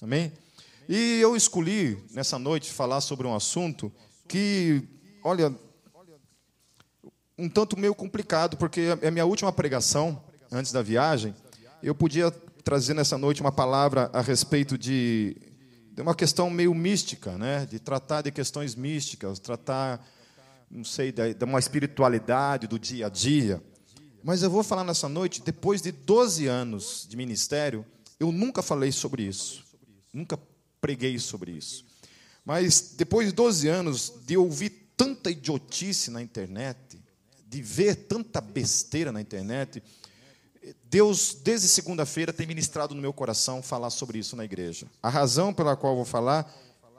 Amém? E eu escolhi nessa noite falar sobre um assunto que, olha, um tanto meio complicado, porque é a minha última pregação antes da viagem. Eu podia trazer nessa noite uma palavra a respeito de, de uma questão meio mística, né? de tratar de questões místicas, tratar, não sei, de uma espiritualidade do dia a dia. Mas eu vou falar nessa noite, depois de 12 anos de ministério, eu nunca falei sobre isso. Nunca preguei sobre isso. Mas depois de 12 anos de ouvir tanta idiotice na internet, de ver tanta besteira na internet, Deus, desde segunda-feira, tem ministrado no meu coração falar sobre isso na igreja. A razão pela qual vou falar,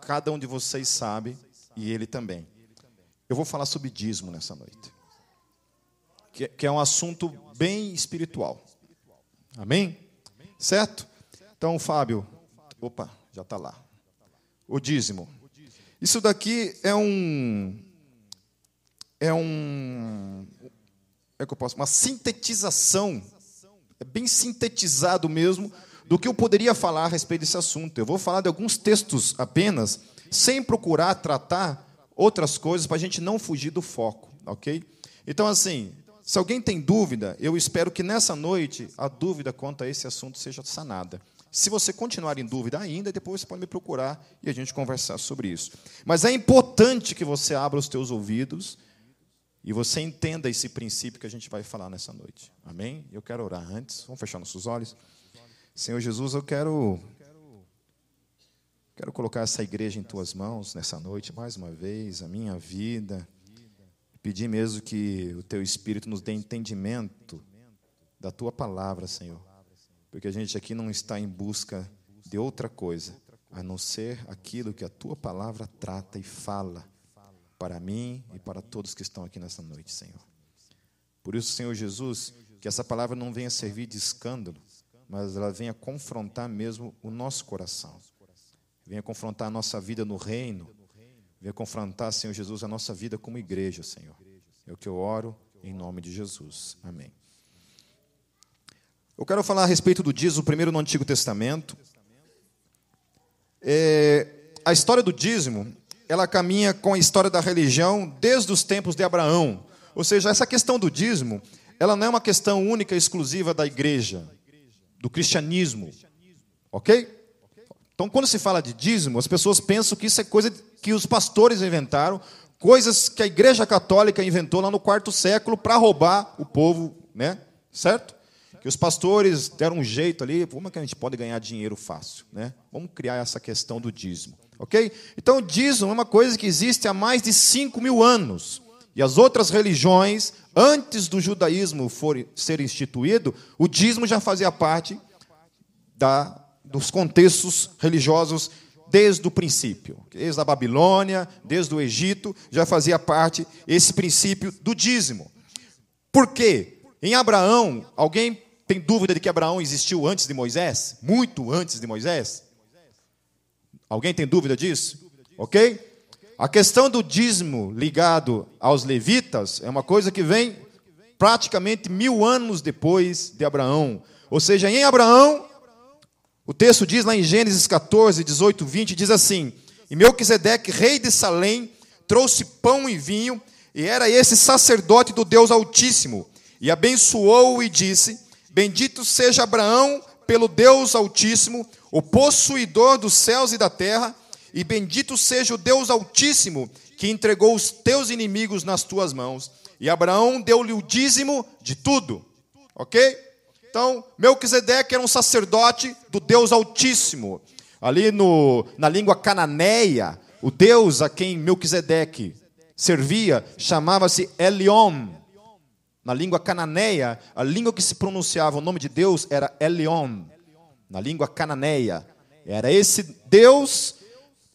cada um de vocês sabe, e ele também. Eu vou falar sobre dízimo nessa noite, que é um assunto bem espiritual. Amém? Certo? Então, Fábio, opa, já está lá. O dízimo. Isso daqui é um. É um. É que eu posso. Uma sintetização. É bem sintetizado mesmo do que eu poderia falar a respeito desse assunto. Eu vou falar de alguns textos apenas, sem procurar tratar outras coisas, para a gente não fugir do foco, ok? Então, assim, se alguém tem dúvida, eu espero que nessa noite a dúvida quanto a esse assunto seja sanada. Se você continuar em dúvida ainda, depois você pode me procurar e a gente conversar sobre isso. Mas é importante que você abra os teus ouvidos e você entenda esse princípio que a gente vai falar nessa noite. Amém? Eu quero orar antes. Vamos fechar nossos olhos. Senhor Jesus, eu quero quero colocar essa igreja em tuas mãos nessa noite mais uma vez, a minha vida. Pedir mesmo que o teu espírito nos dê entendimento da tua palavra, Senhor porque a gente aqui não está em busca de outra coisa, a não ser aquilo que a tua palavra trata e fala para mim e para todos que estão aqui nessa noite, Senhor. Por isso, Senhor Jesus, que essa palavra não venha servir de escândalo, mas ela venha confrontar mesmo o nosso coração. Venha confrontar a nossa vida no reino. Venha confrontar, Senhor Jesus, a nossa vida como igreja, Senhor. É o que eu oro em nome de Jesus. Amém. Eu quero falar a respeito do dízimo, primeiro no Antigo Testamento. É, a história do dízimo, ela caminha com a história da religião desde os tempos de Abraão. Ou seja, essa questão do dízimo, ela não é uma questão única e exclusiva da igreja, do cristianismo. Ok? Então, quando se fala de dízimo, as pessoas pensam que isso é coisa que os pastores inventaram, coisas que a igreja católica inventou lá no quarto século para roubar o povo, né? Certo? Que os pastores deram um jeito ali, como é que a gente pode ganhar dinheiro fácil? Né? Vamos criar essa questão do dízimo. Ok? Então, o dízimo é uma coisa que existe há mais de 5 mil anos. E as outras religiões, antes do judaísmo for, ser instituído, o dízimo já fazia parte da, dos contextos religiosos desde o princípio. Desde a Babilônia, desde o Egito, já fazia parte esse princípio do dízimo. Por quê? Em Abraão, alguém tem dúvida de que Abraão existiu antes de Moisés? Muito antes de Moisés? Alguém tem dúvida disso? Ok? A questão do dízimo ligado aos levitas é uma coisa que vem praticamente mil anos depois de Abraão. Ou seja, em Abraão, o texto diz lá em Gênesis 14, 18, 20, diz assim: E Melquisedeque, rei de Salém, trouxe pão e vinho, e era esse sacerdote do Deus Altíssimo, e abençoou-o e disse: Bendito seja Abraão pelo Deus Altíssimo, o possuidor dos céus e da terra, e bendito seja o Deus Altíssimo, que entregou os teus inimigos nas tuas mãos. E Abraão deu-lhe o dízimo de tudo. Ok? Então, Melquisedeque era um sacerdote do Deus Altíssimo. Ali no, na língua cananeia, o Deus a quem Melquisedeque servia chamava-se Eliom. Na língua cananeia, a língua que se pronunciava o nome de Deus era Elion. Na língua cananeia. Era esse Deus.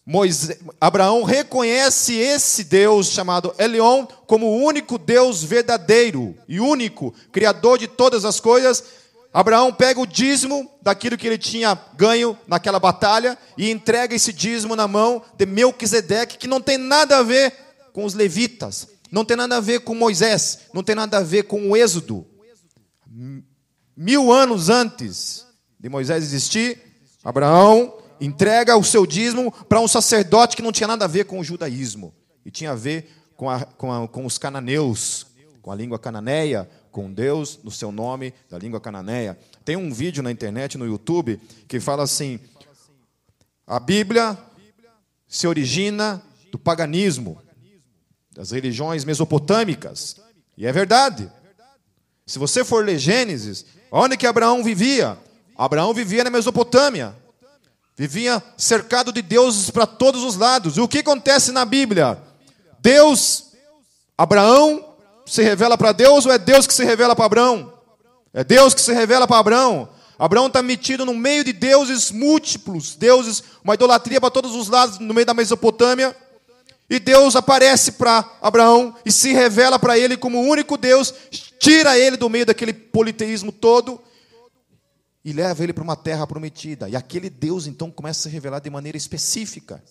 Moisés, Abraão reconhece esse Deus chamado Elion como o único Deus verdadeiro e único, criador de todas as coisas. Abraão pega o dízimo daquilo que ele tinha ganho naquela batalha e entrega esse dízimo na mão de Melquisedeque, que não tem nada a ver com os levitas, não tem nada a ver com Moisés, não tem nada a ver com o Êxodo. Mil anos antes de Moisés existir, Abraão entrega o seu dízimo para um sacerdote que não tinha nada a ver com o judaísmo, e tinha a ver com, a, com, a, com os cananeus, com a língua cananeia, com Deus no seu nome, da língua cananeia. Tem um vídeo na internet, no YouTube, que fala assim: a Bíblia se origina do paganismo, das religiões mesopotâmicas. E é verdade. Se você for ler Gênesis, onde que Abraão vivia? Abraão vivia na Mesopotâmia. Vivia cercado de deuses para todos os lados. E o que acontece na Bíblia? Deus, Abraão se revela para Deus ou é Deus que se revela para Abraão? É Deus que se revela para Abraão. Abraão está metido no meio de deuses múltiplos, deuses, uma idolatria para todos os lados, no meio da Mesopotâmia. E Deus aparece para Abraão e se revela para ele como o único Deus, tira ele do meio daquele politeísmo todo e leva ele para uma terra prometida. E aquele Deus então começa a se revelar de maneira específica,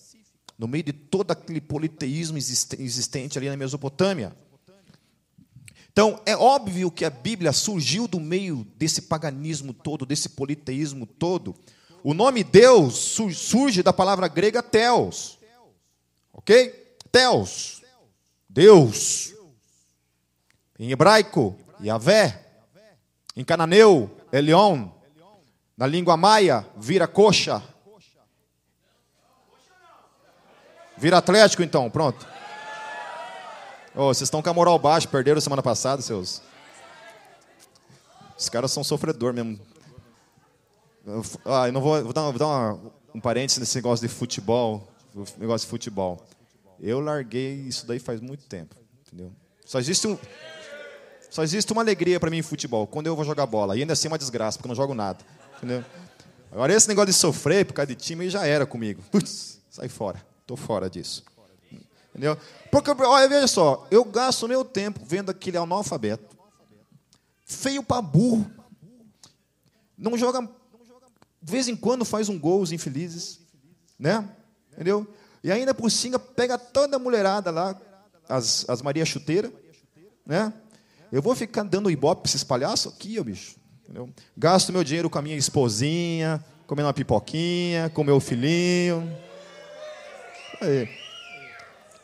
no meio de todo aquele politeísmo existente ali na Mesopotâmia. Então, é óbvio que a Bíblia surgiu do meio desse paganismo todo, desse politeísmo todo. O nome Deus surge da palavra grega Theos. Ok? Theos. Deus. Em hebraico, Yahvé. Em cananeu, Elion. Na língua maia, vira coxa. Vira Atlético, então, pronto. Oh, vocês estão com a moral baixa, perderam semana passada, seus. Os caras são sofredor mesmo. Ah, eu não vou, vou dar, vou dar uma, um parênteses nesse negócio de futebol. Negócio de futebol. Eu larguei isso daí faz muito tempo, entendeu? Só existe um, só existe uma alegria para mim em futebol, quando eu vou jogar bola. E ainda assim é uma desgraça, porque eu não jogo nada, entendeu? Agora esse negócio de sofrer por causa de time já era comigo. Putz, sai fora. Tô fora disso. Entendeu? Porque, olha, veja só, eu gasto meu tempo vendo aquele analfabeto, feio para burro, não joga, de vez em quando faz um gol, os infelizes, né? Entendeu? E ainda por cima pega toda a mulherada lá, as, as Maria Chuteira, né? Eu vou ficar dando ibope para esses palhaços aqui, ó, bicho. Entendeu? Gasto meu dinheiro com a minha esposinha, comendo uma pipoquinha, com meu filhinho. Aí.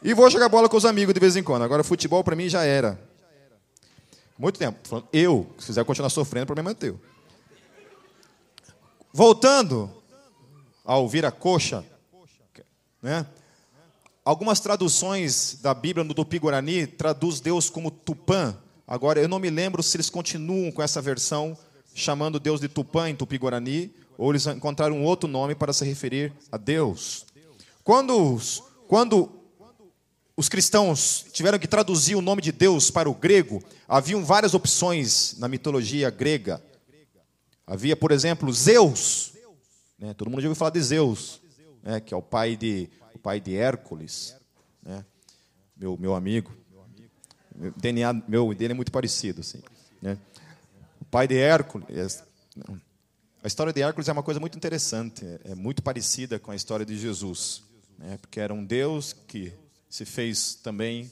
E vou jogar bola com os amigos de vez em quando. Agora, futebol para mim já era. Muito tempo. Eu, se quiser continuar sofrendo, o problema é teu. Voltando ao vira-coxa, né? Algumas traduções da Bíblia no Tupi-Guarani traduz Deus como Tupã. Agora, eu não me lembro se eles continuam com essa versão, chamando Deus de Tupã em Tupi-Guarani, ou eles encontraram um outro nome para se referir a Deus. Quando, quando os cristãos tiveram que traduzir o nome de Deus para o grego, haviam várias opções na mitologia grega. Havia, por exemplo, Zeus. Né? Todo mundo já ouviu falar de Zeus, né? que é o pai de, o pai de Hércules. Né? Meu, meu amigo. O DNA meu dele é muito parecido. Assim, né? O pai de Hércules. A história de Hércules é uma coisa muito interessante. É muito parecida com a história de Jesus. Né? Porque era um Deus que se fez também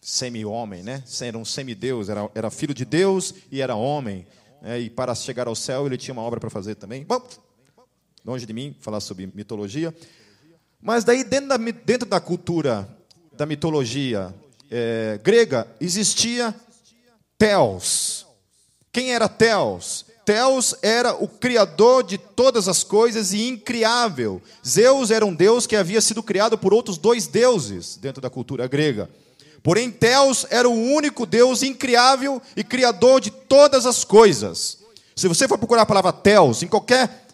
semi-homem, né? Era um semideus, era, era filho de Deus e era homem. Né? E para chegar ao céu ele tinha uma obra para fazer também. Bom, longe de mim falar sobre mitologia. Mas daí dentro da, dentro da cultura da mitologia é, grega existia Theos. Quem era Theos? Theos era o criador de todas as coisas e incriável. Zeus era um deus que havia sido criado por outros dois deuses dentro da cultura grega. Porém, Theos era o único deus incriável e criador de todas as coisas. Se você for procurar a palavra Theos em qualquer,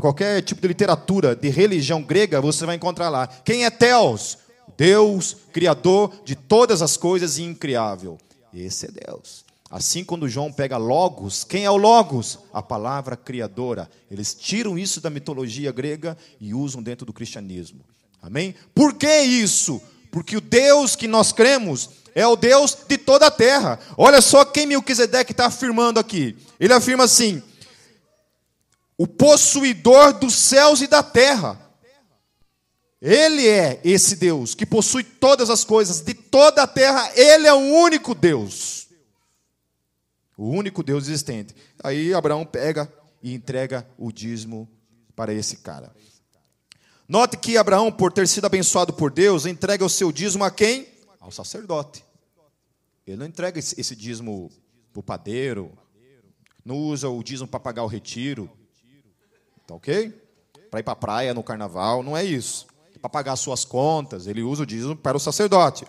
qualquer tipo de literatura de religião grega, você vai encontrar lá. Quem é Theos? Deus, criador de todas as coisas e incriável. Esse é Deus. Assim, quando João pega Logos, quem é o Logos? A palavra criadora. Eles tiram isso da mitologia grega e usam dentro do cristianismo. Amém? Por que isso? Porque o Deus que nós cremos é o Deus de toda a terra. Olha só quem Melquisedeque está afirmando aqui. Ele afirma assim: o possuidor dos céus e da terra. Ele é esse Deus que possui todas as coisas de toda a terra. Ele é o único Deus. O único Deus existente. Aí Abraão pega e entrega o dízimo para esse cara. Note que Abraão, por ter sido abençoado por Deus, entrega o seu dízimo a quem? Ao sacerdote. Ele não entrega esse dízimo para o padeiro, não usa o dízimo para pagar o retiro, tá ok? Para ir para a praia no carnaval, não é isso. Para pagar suas contas, ele usa o dízimo para o sacerdote.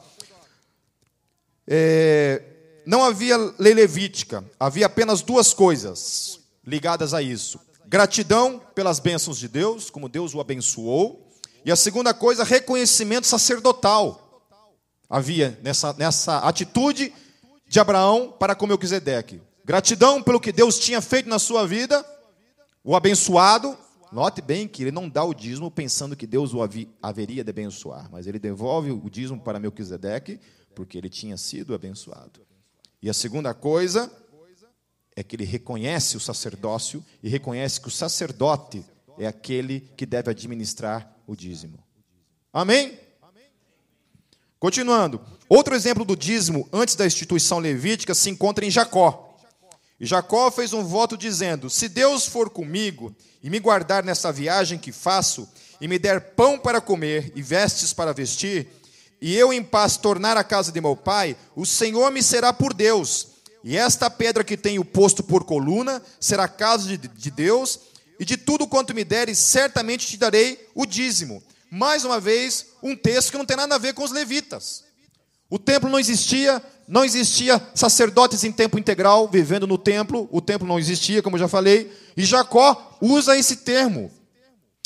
É, não havia lei levítica, havia apenas duas coisas ligadas a isso: gratidão pelas bênçãos de Deus, como Deus o abençoou, e a segunda coisa, reconhecimento sacerdotal. Havia nessa, nessa atitude de Abraão para com Melquisedeque. Gratidão pelo que Deus tinha feito na sua vida, o abençoado. Note bem que ele não dá o dízimo pensando que Deus o haveria de abençoar, mas ele devolve o dízimo para Melquisedeque porque ele tinha sido abençoado. E a segunda coisa é que ele reconhece o sacerdócio e reconhece que o sacerdote é aquele que deve administrar o dízimo. Amém? Continuando. Outro exemplo do dízimo antes da instituição levítica se encontra em Jacó. E Jacó fez um voto dizendo: Se Deus for comigo e me guardar nessa viagem que faço, e me der pão para comer e vestes para vestir, e eu em paz tornar a casa de meu pai, o Senhor me será por Deus. E esta pedra que tenho posto por coluna será casa de, de Deus, e de tudo quanto me deres, certamente te darei o dízimo. Mais uma vez, um texto que não tem nada a ver com os levitas. O templo não existia, não existia sacerdotes em tempo integral vivendo no templo, o templo não existia, como eu já falei, e Jacó usa esse termo.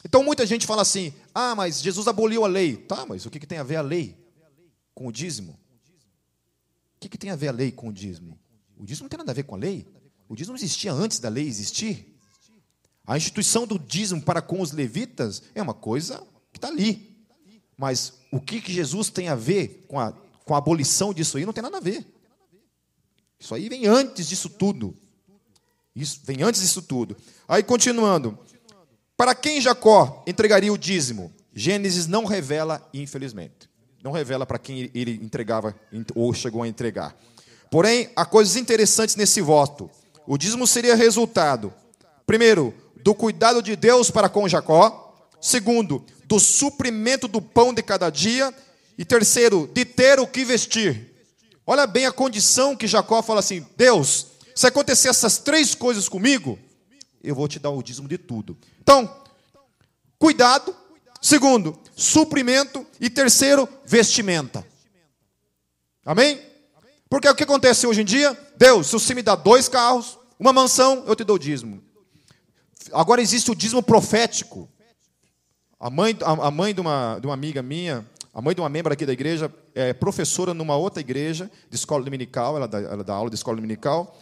Então muita gente fala assim: ah, mas Jesus aboliu a lei. Tá, mas o que, que tem a ver a lei com o dízimo? O que, que tem a ver a lei com o dízimo? O dízimo não tem nada a ver com a lei. O dízimo existia antes da lei existir. A instituição do dízimo para com os levitas é uma coisa que está ali. Mas o que, que Jesus tem a ver com a, com a abolição disso aí? Não tem nada a ver. Isso aí vem antes disso tudo. Isso vem antes disso tudo. Aí continuando. Para quem Jacó entregaria o dízimo? Gênesis não revela, infelizmente. Não revela para quem ele entregava ou chegou a entregar. Porém, há coisas interessantes nesse voto. O dízimo seria resultado, primeiro, do cuidado de Deus para com Jacó. Segundo, do suprimento do pão de cada dia. E terceiro, de ter o que vestir. Olha bem a condição que Jacó fala assim: Deus, se acontecer essas três coisas comigo, eu vou te dar o dízimo de tudo. Então, cuidado. Segundo, suprimento. E terceiro, vestimenta. Amém? Porque o que acontece hoje em dia? Deus, se você me dá dois carros, uma mansão, eu te dou dízimo. Agora existe o dízimo profético. A mãe, a mãe de, uma, de uma amiga minha, a mãe de uma membro aqui da igreja, é professora numa outra igreja de escola dominical, ela dá, ela dá aula de escola dominical.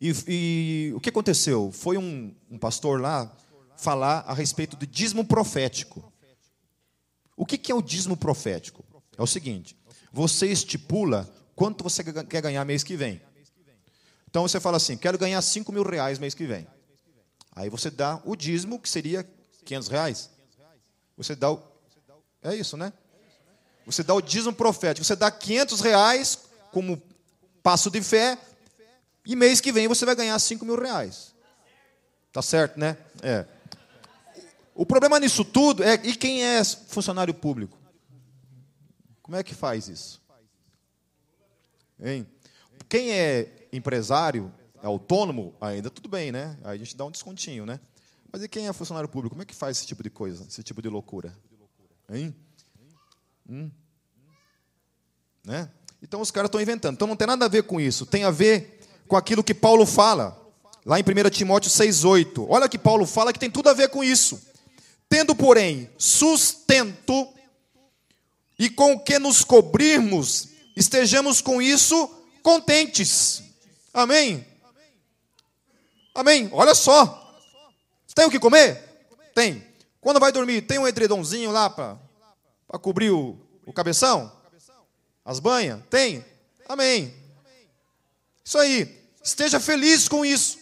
E, e o que aconteceu? Foi um, um pastor lá falar a respeito do dízimo profético. O que, que é o dízimo profético? É o seguinte: você estipula quanto você quer ganhar mês que vem. Então você fala assim: quero ganhar 5 mil reais mês que vem. Aí você dá o dízimo, que seria 500 reais. Você dá o. É isso, né? Você dá o dízimo profético. Você dá 500 reais como passo de fé. E mês que vem você vai ganhar 5 mil reais. Tá certo, né? É. O problema nisso tudo é. E quem é funcionário público? Como é que faz isso? Hein? Quem é empresário, é autônomo, ainda tudo bem, né? Aí a gente dá um descontinho, né? Mas e quem é funcionário público? Como é que faz esse tipo de coisa, esse tipo de loucura? Hein? Hum? Né? Então os caras estão inventando. Então não tem nada a ver com isso. Tem a ver com aquilo que Paulo fala, lá em 1 Timóteo 6,8. Olha que Paulo fala que tem tudo a ver com isso. Tendo, porém, sustento e com o que nos cobrirmos, estejamos com isso contentes. Amém? Amém? Olha só. Tem o que comer? Tem. Quando vai dormir, tem um edredomzinho lá para cobrir o, o cabeção? As banhas? Tem. Amém. Isso aí. Esteja feliz com isso.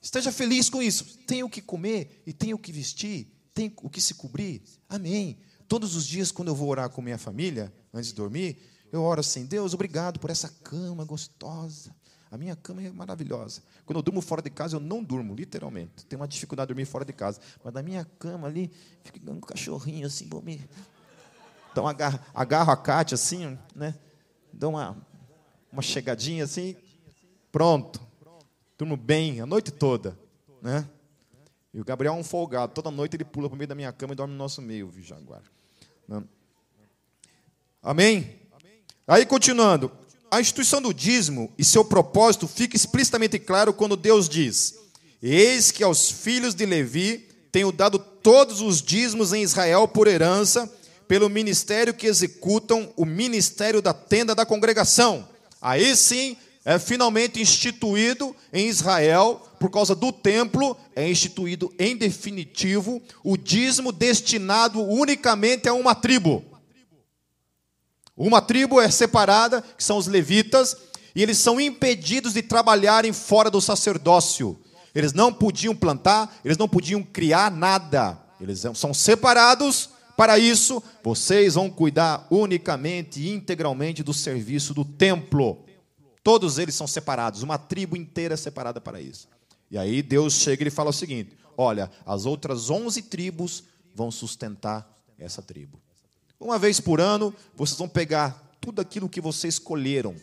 Esteja feliz com isso. Tem o que comer e tem o que vestir, tem o que se cobrir. Amém. Todos os dias, quando eu vou orar com minha família, antes de dormir, eu oro assim: Deus, obrigado por essa cama gostosa. A minha cama é maravilhosa. Quando eu durmo fora de casa, eu não durmo, literalmente. Tenho uma dificuldade de dormir fora de casa. Mas na minha cama ali, fica um cachorrinho assim, vou me. Então agarro, agarro a Cátia assim, né? Dou uma, uma chegadinha assim, pronto. Durmo bem a noite toda, né? E o Gabriel é um folgado. Toda noite ele pula para o meio da minha cama e dorme no nosso meio, viu, Jaguar. Né? Amém? Aí, continuando. A instituição do dízimo e seu propósito fica explicitamente claro quando Deus diz: Eis que aos filhos de Levi tenho dado todos os dízimos em Israel por herança, pelo ministério que executam o ministério da tenda da congregação. Aí sim, é finalmente instituído em Israel, por causa do templo, é instituído em definitivo o dízimo destinado unicamente a uma tribo. Uma tribo é separada, que são os levitas, e eles são impedidos de trabalharem fora do sacerdócio. Eles não podiam plantar, eles não podiam criar nada. Eles são separados para isso. Vocês vão cuidar unicamente e integralmente do serviço do templo. Todos eles são separados, uma tribo inteira é separada para isso. E aí Deus chega e fala o seguinte: olha, as outras 11 tribos vão sustentar essa tribo. Uma vez por ano, vocês vão pegar tudo aquilo que vocês colheram,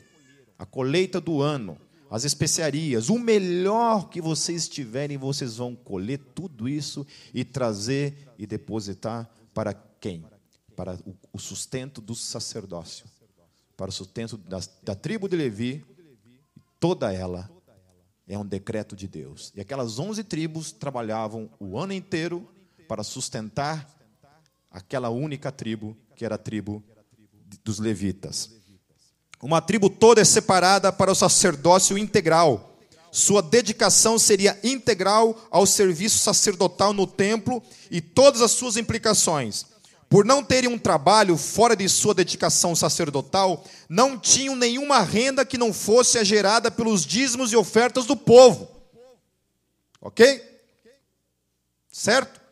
a colheita do ano, as especiarias, o melhor que vocês tiverem, vocês vão colher tudo isso e trazer e depositar para quem? Para o sustento do sacerdócio, para o sustento da, da tribo de Levi, toda ela é um decreto de Deus. E aquelas onze tribos trabalhavam o ano inteiro para sustentar aquela única tribo que era a tribo dos levitas. Uma tribo toda é separada para o sacerdócio integral. Sua dedicação seria integral ao serviço sacerdotal no templo e todas as suas implicações. Por não terem um trabalho fora de sua dedicação sacerdotal, não tinham nenhuma renda que não fosse gerada pelos dízimos e ofertas do povo. Ok? Certo?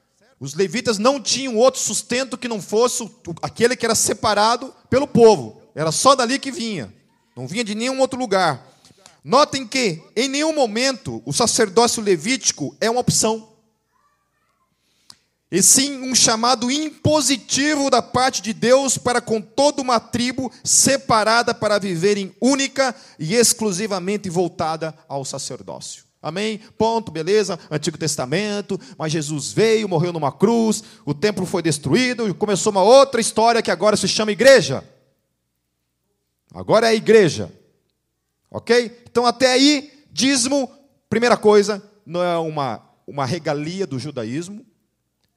Os levitas não tinham outro sustento que não fosse aquele que era separado pelo povo. Era só dali que vinha. Não vinha de nenhum outro lugar. Notem que, em nenhum momento, o sacerdócio levítico é uma opção. E sim um chamado impositivo da parte de Deus para com toda uma tribo separada para viverem única e exclusivamente voltada ao sacerdócio. Amém? Ponto, beleza? Antigo Testamento, mas Jesus veio, morreu numa cruz, o templo foi destruído e começou uma outra história que agora se chama igreja. Agora é a igreja. Ok? Então, até aí, dízimo, primeira coisa, não é uma, uma regalia do judaísmo,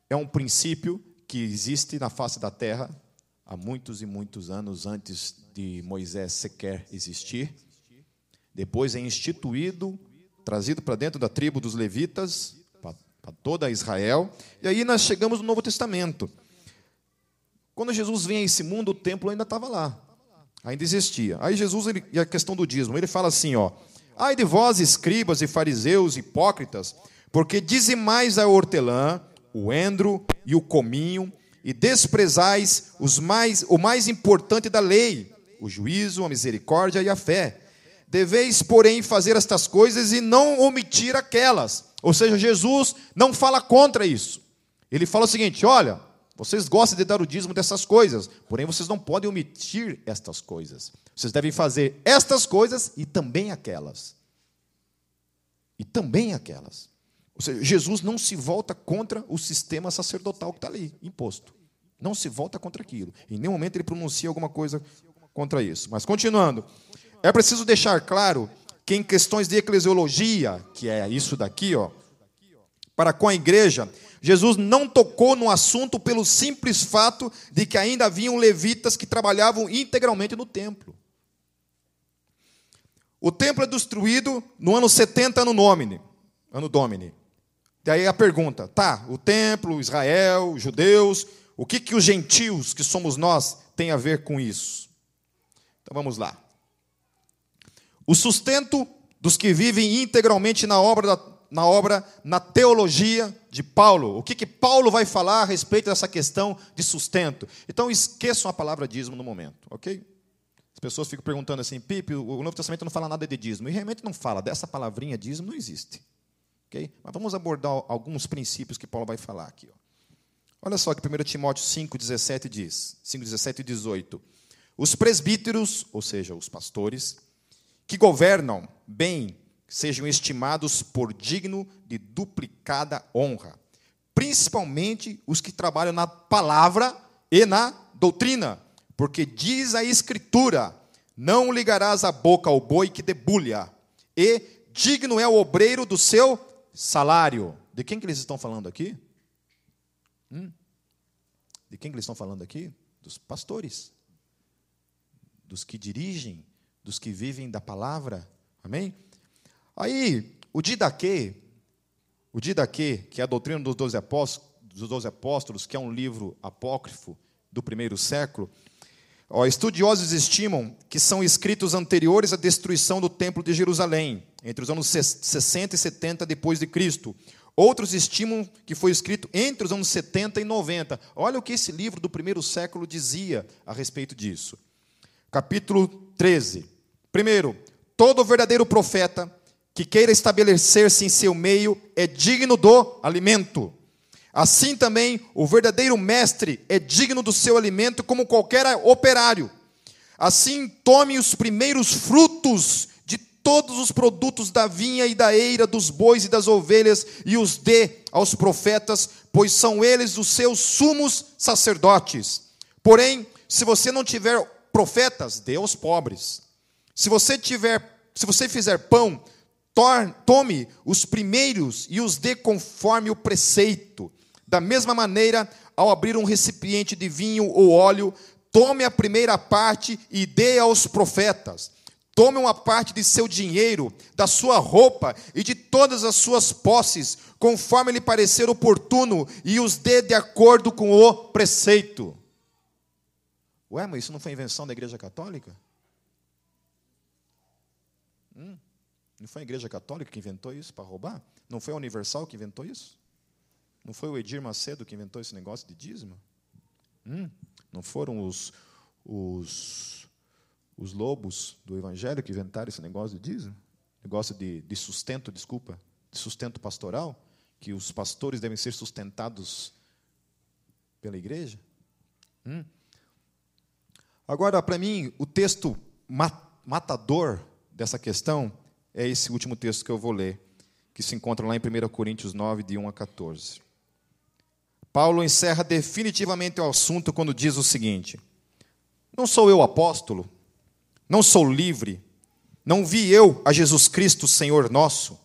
é um princípio que existe na face da terra há muitos e muitos anos antes de Moisés sequer existir. Depois é instituído trazido para dentro da tribo dos levitas, para toda Israel. E aí nós chegamos no Novo Testamento. Quando Jesus vem a esse mundo, o templo ainda estava lá, ainda existia. Aí Jesus, ele, e a questão do dízimo, ele fala assim: ó, ai de vós, escribas e fariseus, hipócritas, porque dizimais a hortelã, o endro e o cominho, e desprezais os mais, o mais importante da lei, o juízo, a misericórdia e a fé. Deveis, porém, fazer estas coisas e não omitir aquelas. Ou seja, Jesus não fala contra isso. Ele fala o seguinte: olha, vocês gostam de dar o dízimo dessas coisas, porém vocês não podem omitir estas coisas. Vocês devem fazer estas coisas e também aquelas. E também aquelas. Ou seja, Jesus não se volta contra o sistema sacerdotal que está ali, imposto. Não se volta contra aquilo. Em nenhum momento ele pronuncia alguma coisa contra isso. Mas continuando. É preciso deixar claro que em questões de eclesiologia, que é isso daqui, ó, para com a igreja, Jesus não tocou no assunto pelo simples fato de que ainda haviam levitas que trabalhavam integralmente no templo. O templo é destruído no ano 70 ano Domini, ano Domini. Daí a pergunta, tá, o templo, Israel, judeus, o que que os gentios, que somos nós, tem a ver com isso? Então vamos lá. O sustento dos que vivem integralmente na obra, na obra, na teologia de Paulo. O que, que Paulo vai falar a respeito dessa questão de sustento? Então esqueçam a palavra dízimo no momento, ok? As pessoas ficam perguntando assim, Pipe, o Novo Testamento não fala nada de dízimo. E realmente não fala, dessa palavrinha dízimo não existe. Okay? Mas vamos abordar alguns princípios que Paulo vai falar aqui. Ó. Olha só que 1 Timóteo 5, 17 diz, 5, 17 e 18. Os presbíteros, ou seja, os pastores, que governam bem, sejam estimados por digno de duplicada honra, principalmente os que trabalham na palavra e na doutrina, porque diz a Escritura: não ligarás a boca ao boi que debulha, e digno é o obreiro do seu salário. De quem que eles estão falando aqui? Hum? De quem que eles estão falando aqui? Dos pastores, dos que dirigem, dos que vivem da palavra. Amém? Aí, o Didaquê, o Didaquê, que é a doutrina dos doze apóstolos, dos doze apóstolos, que é um livro apócrifo do primeiro século, ó, estudiosos estimam que são escritos anteriores à destruição do templo de Jerusalém, entre os anos 60 e 70 depois de Cristo, Outros estimam que foi escrito entre os anos 70 e 90. Olha o que esse livro do primeiro século dizia a respeito disso. Capítulo 13. Primeiro, todo verdadeiro profeta que queira estabelecer-se em seu meio é digno do alimento. Assim também, o verdadeiro mestre é digno do seu alimento, como qualquer operário. Assim, tome os primeiros frutos todos os produtos da vinha e da eira, dos bois e das ovelhas, e os dê aos profetas, pois são eles os seus sumos sacerdotes. Porém, se você não tiver profetas, dê aos pobres. Se você tiver, se você fizer pão, tome os primeiros e os dê conforme o preceito. Da mesma maneira, ao abrir um recipiente de vinho ou óleo, tome a primeira parte e dê aos profetas. Tome uma parte de seu dinheiro, da sua roupa e de todas as suas posses, conforme lhe parecer oportuno, e os dê de acordo com o preceito. Ué, mas isso não foi invenção da Igreja Católica? Não foi a Igreja Católica que inventou isso para roubar? Não foi a Universal que inventou isso? Não foi o Edir Macedo que inventou esse negócio de dízimo? Hum, não foram os, os os lobos do evangelho que inventaram esse negócio de dízimo, negócio de, de sustento, desculpa, de sustento pastoral, que os pastores devem ser sustentados pela igreja. Hum. Agora, para mim, o texto matador dessa questão é esse último texto que eu vou ler, que se encontra lá em 1 Coríntios 9, de 1 a 14. Paulo encerra definitivamente o assunto quando diz o seguinte: Não sou eu apóstolo, não sou livre? Não vi eu a Jesus Cristo, Senhor nosso?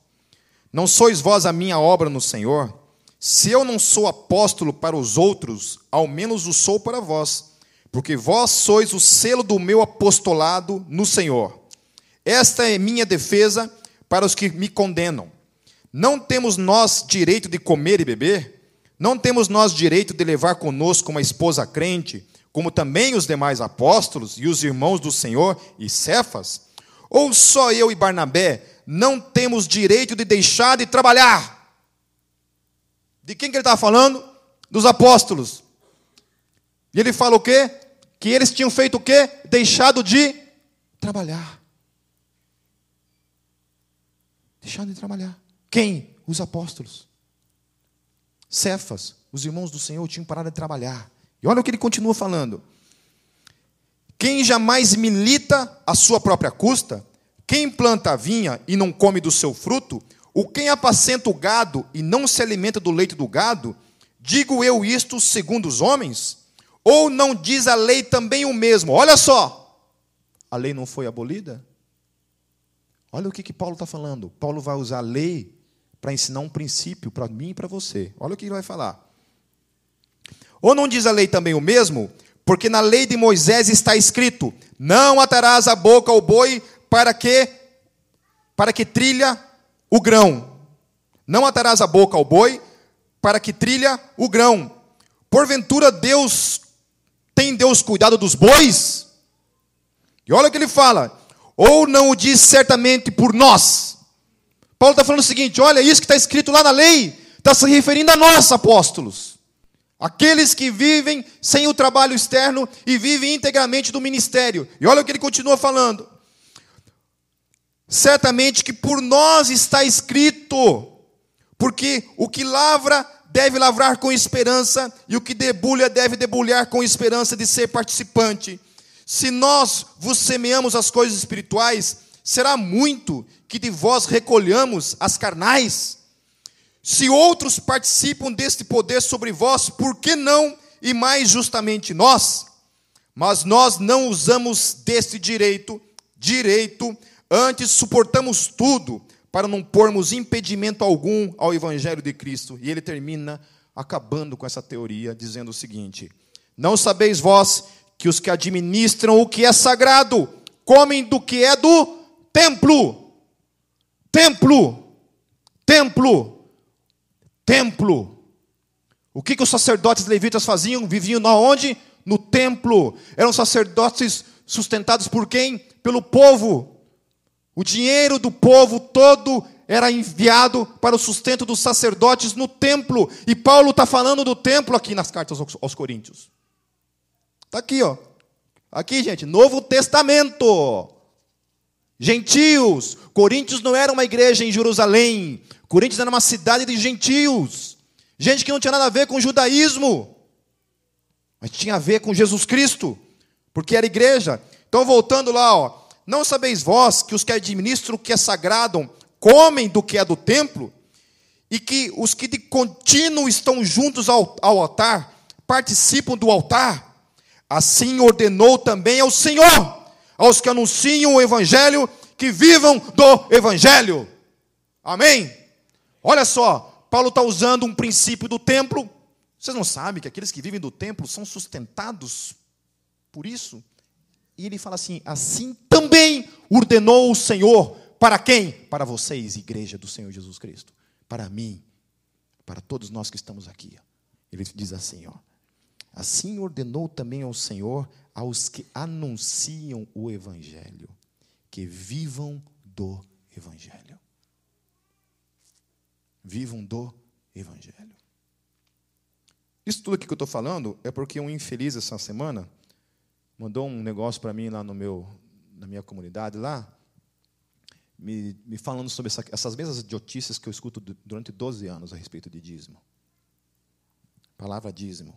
Não sois vós a minha obra no Senhor? Se eu não sou apóstolo para os outros, ao menos o sou para vós, porque vós sois o selo do meu apostolado no Senhor. Esta é minha defesa para os que me condenam. Não temos nós direito de comer e beber? Não temos nós direito de levar conosco uma esposa crente? como também os demais apóstolos e os irmãos do Senhor e Cefas? Ou só eu e Barnabé não temos direito de deixar de trabalhar? De quem que ele está falando? Dos apóstolos. E ele fala o quê? Que eles tinham feito o quê? Deixado de trabalhar. Deixado de trabalhar. Quem? Os apóstolos. Cefas, os irmãos do Senhor tinham parado de trabalhar. E olha o que ele continua falando. Quem jamais milita à sua própria custa, quem planta a vinha e não come do seu fruto, o quem apacenta o gado e não se alimenta do leite do gado, digo eu isto segundo os homens? Ou não diz a lei também o mesmo? Olha só, a lei não foi abolida? Olha o que, que Paulo está falando. Paulo vai usar a lei para ensinar um princípio para mim e para você. Olha o que ele vai falar. Ou não diz a lei também o mesmo? Porque na lei de Moisés está escrito: Não atarás a boca ao boi para que para que trilha o grão. Não atarás a boca ao boi para que trilha o grão. Porventura Deus tem Deus cuidado dos bois? E olha o que ele fala: ou não o diz certamente por nós. Paulo está falando o seguinte: olha, isso que está escrito lá na lei, está se referindo a nós, apóstolos. Aqueles que vivem sem o trabalho externo e vivem integramente do ministério. E olha o que ele continua falando. Certamente que por nós está escrito, porque o que lavra deve lavrar com esperança, e o que debulha deve debulhar com esperança de ser participante. Se nós vos semeamos as coisas espirituais, será muito que de vós recolhamos as carnais. Se outros participam deste poder sobre vós, por que não e mais justamente nós? Mas nós não usamos deste direito, direito, antes suportamos tudo para não pormos impedimento algum ao evangelho de Cristo. E ele termina acabando com essa teoria dizendo o seguinte: Não sabeis vós que os que administram o que é sagrado comem do que é do templo. Templo. Templo. Templo. O que, que os sacerdotes levitas faziam? Viviam onde? No templo. Eram sacerdotes sustentados por quem? Pelo povo. O dinheiro do povo todo era enviado para o sustento dos sacerdotes no templo. E Paulo está falando do templo aqui nas cartas aos Coríntios. Está aqui, ó. Aqui, gente, Novo Testamento. Gentios. Coríntios não era uma igreja em Jerusalém. Coríntios era uma cidade de gentios. Gente que não tinha nada a ver com judaísmo. Mas tinha a ver com Jesus Cristo. Porque era igreja. Então, voltando lá, ó. Não sabeis vós que os que administram o que é sagrado comem do que é do templo? E que os que de contínuo estão juntos ao, ao altar participam do altar? Assim ordenou também ao Senhor, aos que anunciam o Evangelho, que vivam do Evangelho. Amém? Olha só, Paulo está usando um princípio do templo. Vocês não sabem que aqueles que vivem do templo são sustentados por isso? E ele fala assim: assim também ordenou o Senhor. Para quem? Para vocês, igreja do Senhor Jesus Cristo. Para mim, para todos nós que estamos aqui. Ele diz assim: ó, Assim ordenou também ao Senhor aos que anunciam o Evangelho, que vivam do Evangelho. Vivam do Evangelho. Isso tudo aqui que eu estou falando é porque um infeliz essa semana mandou um negócio para mim lá no meu, na minha comunidade lá, me, me falando sobre essa, essas mesmas idiotices que eu escuto durante 12 anos a respeito de dízimo. palavra dízimo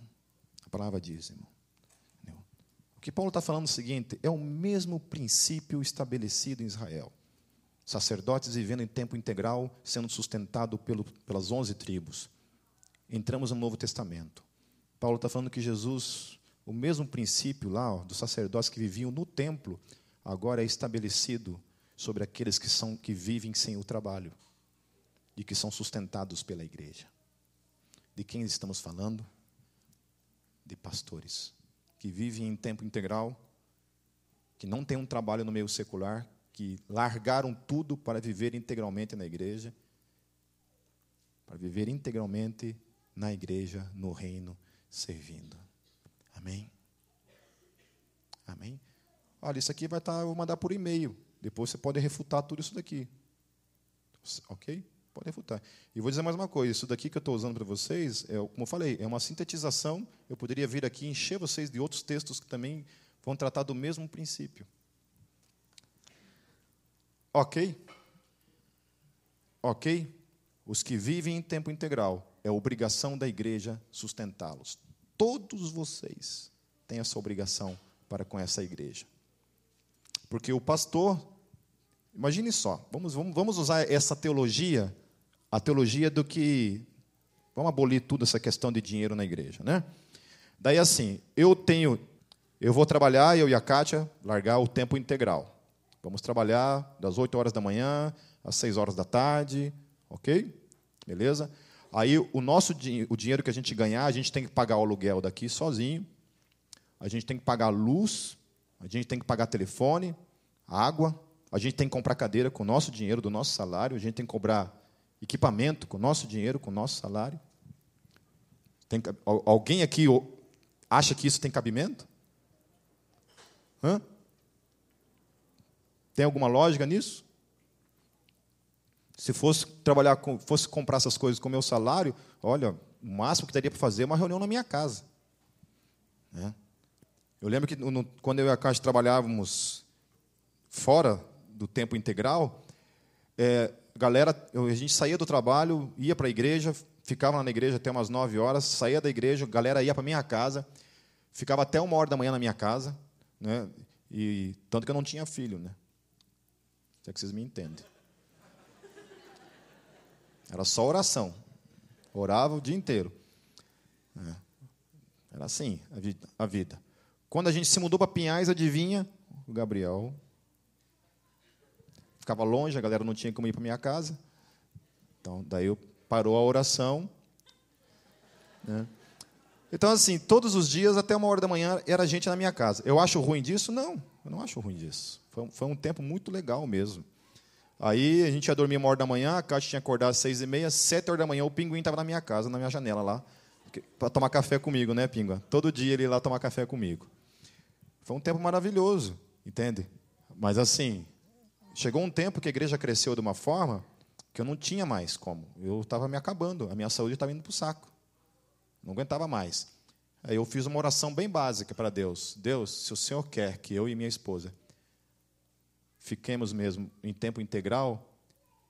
palavra dízimo. O que Paulo está falando é o seguinte: é o mesmo princípio estabelecido em Israel. Sacerdotes vivendo em tempo integral, sendo sustentado pelo, pelas onze tribos. Entramos no Novo Testamento. Paulo está falando que Jesus, o mesmo princípio lá ó, dos sacerdotes que viviam no templo, agora é estabelecido sobre aqueles que são que vivem sem o trabalho e que são sustentados pela igreja. De quem estamos falando? De pastores que vivem em tempo integral, que não têm um trabalho no meio secular, que largaram tudo para viver integralmente na igreja, para viver integralmente na igreja, no reino, servindo. Amém? Amém? Olha, isso aqui vai estar, eu vou mandar por e-mail. Depois você pode refutar tudo isso daqui. Ok? Pode refutar. E vou dizer mais uma coisa: isso daqui que eu estou usando para vocês, é, como eu falei, é uma sintetização. Eu poderia vir aqui encher vocês de outros textos que também vão tratar do mesmo princípio. Ok? Ok? Os que vivem em tempo integral, é obrigação da igreja sustentá-los. Todos vocês têm essa obrigação para com essa igreja. Porque o pastor, imagine só, vamos, vamos, vamos usar essa teologia a teologia do que. Vamos abolir tudo essa questão de dinheiro na igreja, né? Daí assim, eu tenho. Eu vou trabalhar, eu e a Kátia, largar o tempo integral. Vamos trabalhar das 8 horas da manhã às 6 horas da tarde, ok? Beleza? Aí o nosso o dinheiro que a gente ganhar, a gente tem que pagar o aluguel daqui sozinho, a gente tem que pagar luz, a gente tem que pagar telefone, água, a gente tem que comprar cadeira com o nosso dinheiro, do nosso salário, a gente tem que cobrar equipamento com nosso dinheiro, com nosso salário? Tem, alguém aqui acha que isso tem cabimento? Hã? Tem alguma lógica nisso? Se fosse trabalhar com, fosse comprar essas coisas com meu salário, olha, o máximo que daria para fazer é uma reunião na minha casa. Né? Eu lembro que no, quando eu e a Caixa trabalhávamos fora do tempo integral, é, galera, eu, a gente saía do trabalho, ia para a igreja, ficava na igreja até umas 9 horas, saía da igreja, a galera ia para minha casa, ficava até uma hora da manhã na minha casa, né? E tanto que eu não tinha filho, né? Se é que vocês me entendem. Era só oração. Orava o dia inteiro. É. Era assim a vida. Quando a gente se mudou para Pinhais, adivinha? O Gabriel ficava longe, a galera não tinha como ir para minha casa. Então, daí eu parou a oração. Né? Então, assim, todos os dias, até uma hora da manhã, era gente na minha casa. Eu acho ruim disso? Não, eu não acho ruim disso. Foi, foi um tempo muito legal mesmo. Aí a gente ia dormir uma hora da manhã, a Caixa tinha acordado às seis e meia, sete horas da manhã, o Pinguim estava na minha casa, na minha janela lá, para tomar café comigo, né, Pingua? Todo dia ele ia lá tomar café comigo. Foi um tempo maravilhoso, entende? Mas assim, chegou um tempo que a igreja cresceu de uma forma que eu não tinha mais como. Eu estava me acabando, a minha saúde estava indo para o saco. Não aguentava mais. Aí eu fiz uma oração bem básica para Deus. Deus, se o Senhor quer que eu e minha esposa fiquemos mesmo em tempo integral,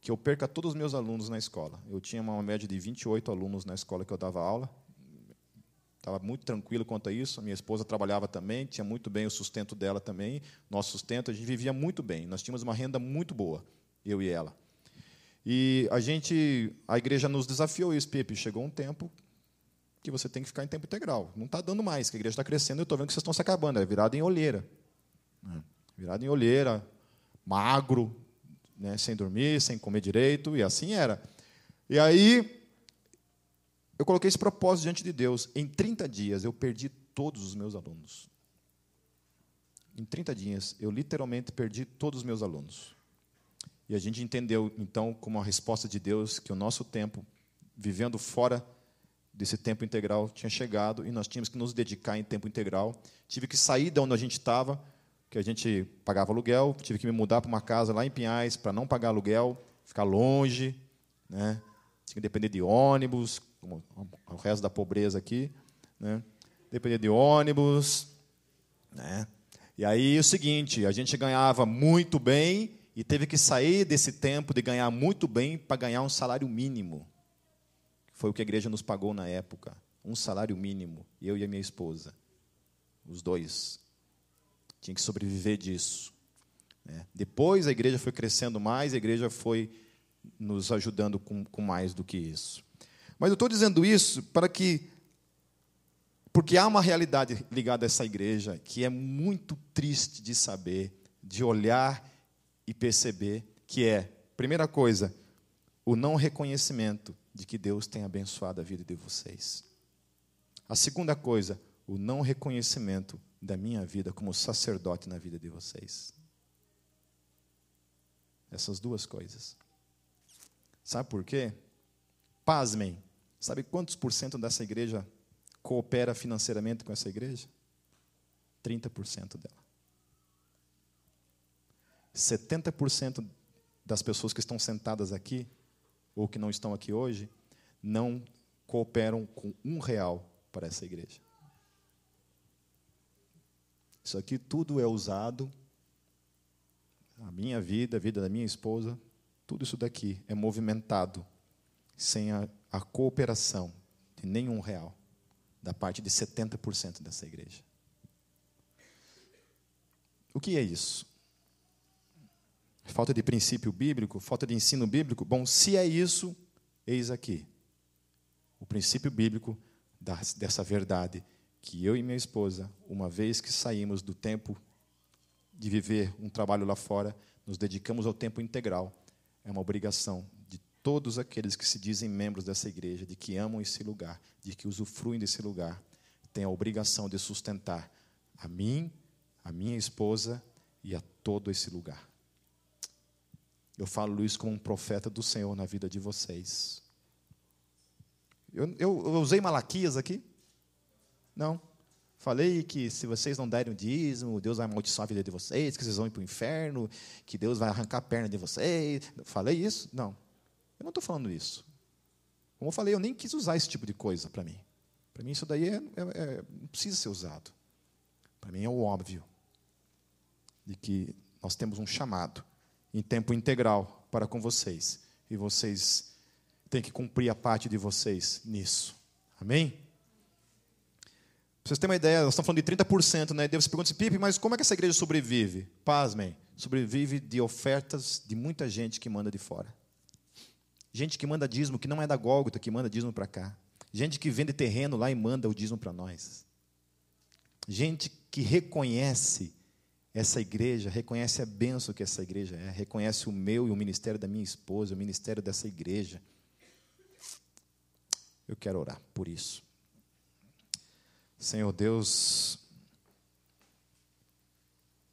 que eu perca todos os meus alunos na escola. Eu tinha uma média de 28 alunos na escola que eu dava aula. Estava muito tranquilo quanto a isso. Minha esposa trabalhava também, tinha muito bem o sustento dela também. Nosso sustento, a gente vivia muito bem. Nós tínhamos uma renda muito boa, eu e ela. E a gente, a igreja nos desafiou isso, Pepe. Chegou um tempo que você tem que ficar em tempo integral. Não está dando mais, que a igreja está crescendo, eu estou vendo que vocês estão se acabando. É virado em olheira. É. Virado em olheira, magro, né, sem dormir, sem comer direito, e assim era. E aí, eu coloquei esse propósito diante de Deus. Em 30 dias, eu perdi todos os meus alunos. Em 30 dias, eu literalmente perdi todos os meus alunos. E a gente entendeu, então, como a resposta de Deus, que o nosso tempo, vivendo fora desse tempo integral tinha chegado e nós tínhamos que nos dedicar em tempo integral. Tive que sair de onde a gente estava, que a gente pagava aluguel, tive que me mudar para uma casa lá em Pinhais para não pagar aluguel, ficar longe, né? Tinha que depender de ônibus, como o resto da pobreza aqui, né? De ônibus, né? E aí o seguinte, a gente ganhava muito bem e teve que sair desse tempo de ganhar muito bem para ganhar um salário mínimo. Foi o que a igreja nos pagou na época. Um salário mínimo, eu e a minha esposa. Os dois. Tinha que sobreviver disso. Né? Depois a igreja foi crescendo mais, a igreja foi nos ajudando com, com mais do que isso. Mas eu estou dizendo isso para que. Porque há uma realidade ligada a essa igreja que é muito triste de saber, de olhar e perceber, que é, primeira coisa, o não reconhecimento de que Deus tem abençoado a vida de vocês. A segunda coisa, o não reconhecimento da minha vida como sacerdote na vida de vocês. Essas duas coisas. Sabe por quê? Pasmem. Sabe quantos por cento dessa igreja coopera financeiramente com essa igreja? 30% dela. 70% das pessoas que estão sentadas aqui ou que não estão aqui hoje, não cooperam com um real para essa igreja. Isso aqui tudo é usado, a minha vida, a vida da minha esposa, tudo isso daqui é movimentado sem a, a cooperação de nenhum real da parte de 70% dessa igreja. O que é isso? Falta de princípio bíblico, falta de ensino bíblico. Bom, se é isso, eis aqui o princípio bíblico dessa verdade que eu e minha esposa, uma vez que saímos do tempo de viver um trabalho lá fora, nos dedicamos ao tempo integral. É uma obrigação todos aqueles que se dizem membros dessa igreja, de que amam esse lugar, de que usufruem desse lugar, têm a obrigação de sustentar a mim, a minha esposa e a todo esse lugar. Eu falo isso como um profeta do Senhor na vida de vocês. Eu, eu, eu usei Malaquias aqui? Não. Falei que se vocês não derem o dízimo, Deus vai amaldiçoar a vida de vocês, que vocês vão ir para o inferno, que Deus vai arrancar a perna de vocês. Falei isso? Não. Eu não estou falando isso. Como eu falei, eu nem quis usar esse tipo de coisa para mim. Para mim, isso daí é, é, é, não precisa ser usado. Para mim, é o óbvio de que nós temos um chamado em tempo integral para com vocês. E vocês têm que cumprir a parte de vocês nisso. Amém? Para vocês terem uma ideia, nós estamos falando de 30%, né? Deus se pergunta assim, Pipe, mas como é que essa igreja sobrevive? Pasmem, sobrevive de ofertas de muita gente que manda de fora. Gente que manda dízimo, que não é da Gólgota, que manda dízimo para cá. Gente que vende terreno lá e manda o dízimo para nós. Gente que reconhece essa igreja, reconhece a bênção que essa igreja é, reconhece o meu e o ministério da minha esposa, o ministério dessa igreja. Eu quero orar por isso. Senhor Deus,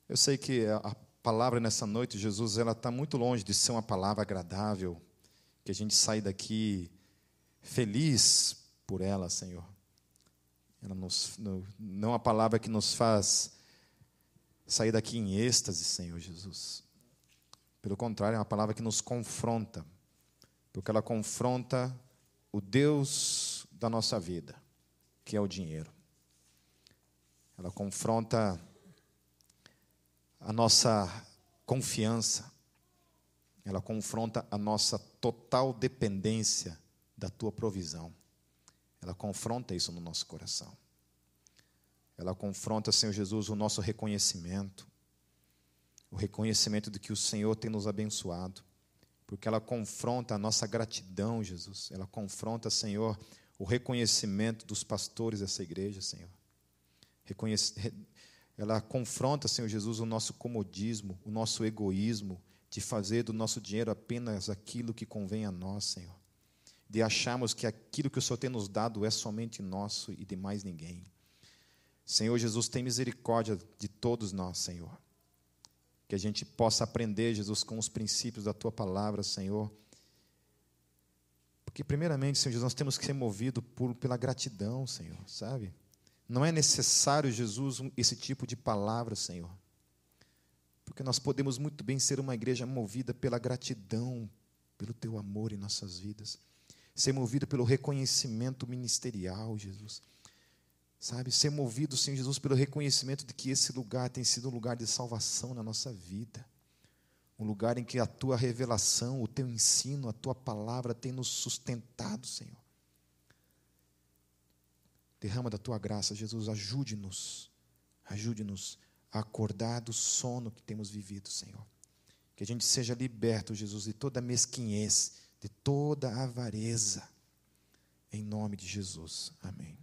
eu sei que a palavra nessa noite, Jesus, ela está muito longe de ser uma palavra agradável, que a gente sai daqui feliz por ela, Senhor. Ela nos, não a palavra que nos faz sair daqui em êxtase, Senhor Jesus. Pelo contrário, é uma palavra que nos confronta, porque ela confronta o Deus da nossa vida, que é o dinheiro. Ela confronta a nossa confiança, ela confronta a nossa total dependência da tua provisão. Ela confronta isso no nosso coração. Ela confronta, Senhor Jesus, o nosso reconhecimento, o reconhecimento de que o Senhor tem nos abençoado, porque ela confronta a nossa gratidão, Jesus. Ela confronta, Senhor, o reconhecimento dos pastores dessa igreja, Senhor. Reconhece... Ela confronta, Senhor Jesus, o nosso comodismo, o nosso egoísmo de fazer do nosso dinheiro apenas aquilo que convém a nós, Senhor de acharmos que aquilo que o Senhor tem nos dado é somente nosso e de mais ninguém. Senhor Jesus, tem misericórdia de todos nós, Senhor. Que a gente possa aprender, Jesus, com os princípios da tua palavra, Senhor. Porque, primeiramente, Senhor Jesus, nós temos que ser movidos por, pela gratidão, Senhor, sabe? Não é necessário, Jesus, esse tipo de palavra, Senhor. Porque nós podemos muito bem ser uma igreja movida pela gratidão, pelo teu amor em nossas vidas ser movido pelo reconhecimento ministerial, Jesus. Sabe, ser movido, Senhor Jesus, pelo reconhecimento de que esse lugar tem sido um lugar de salvação na nossa vida. Um lugar em que a tua revelação, o teu ensino, a tua palavra tem nos sustentado, Senhor. Derrama da tua graça, Jesus, ajude-nos, ajude-nos acordar do sono que temos vivido, Senhor. Que a gente seja liberto, Jesus, de toda mesquinhez, de toda avareza. Em nome de Jesus. Amém.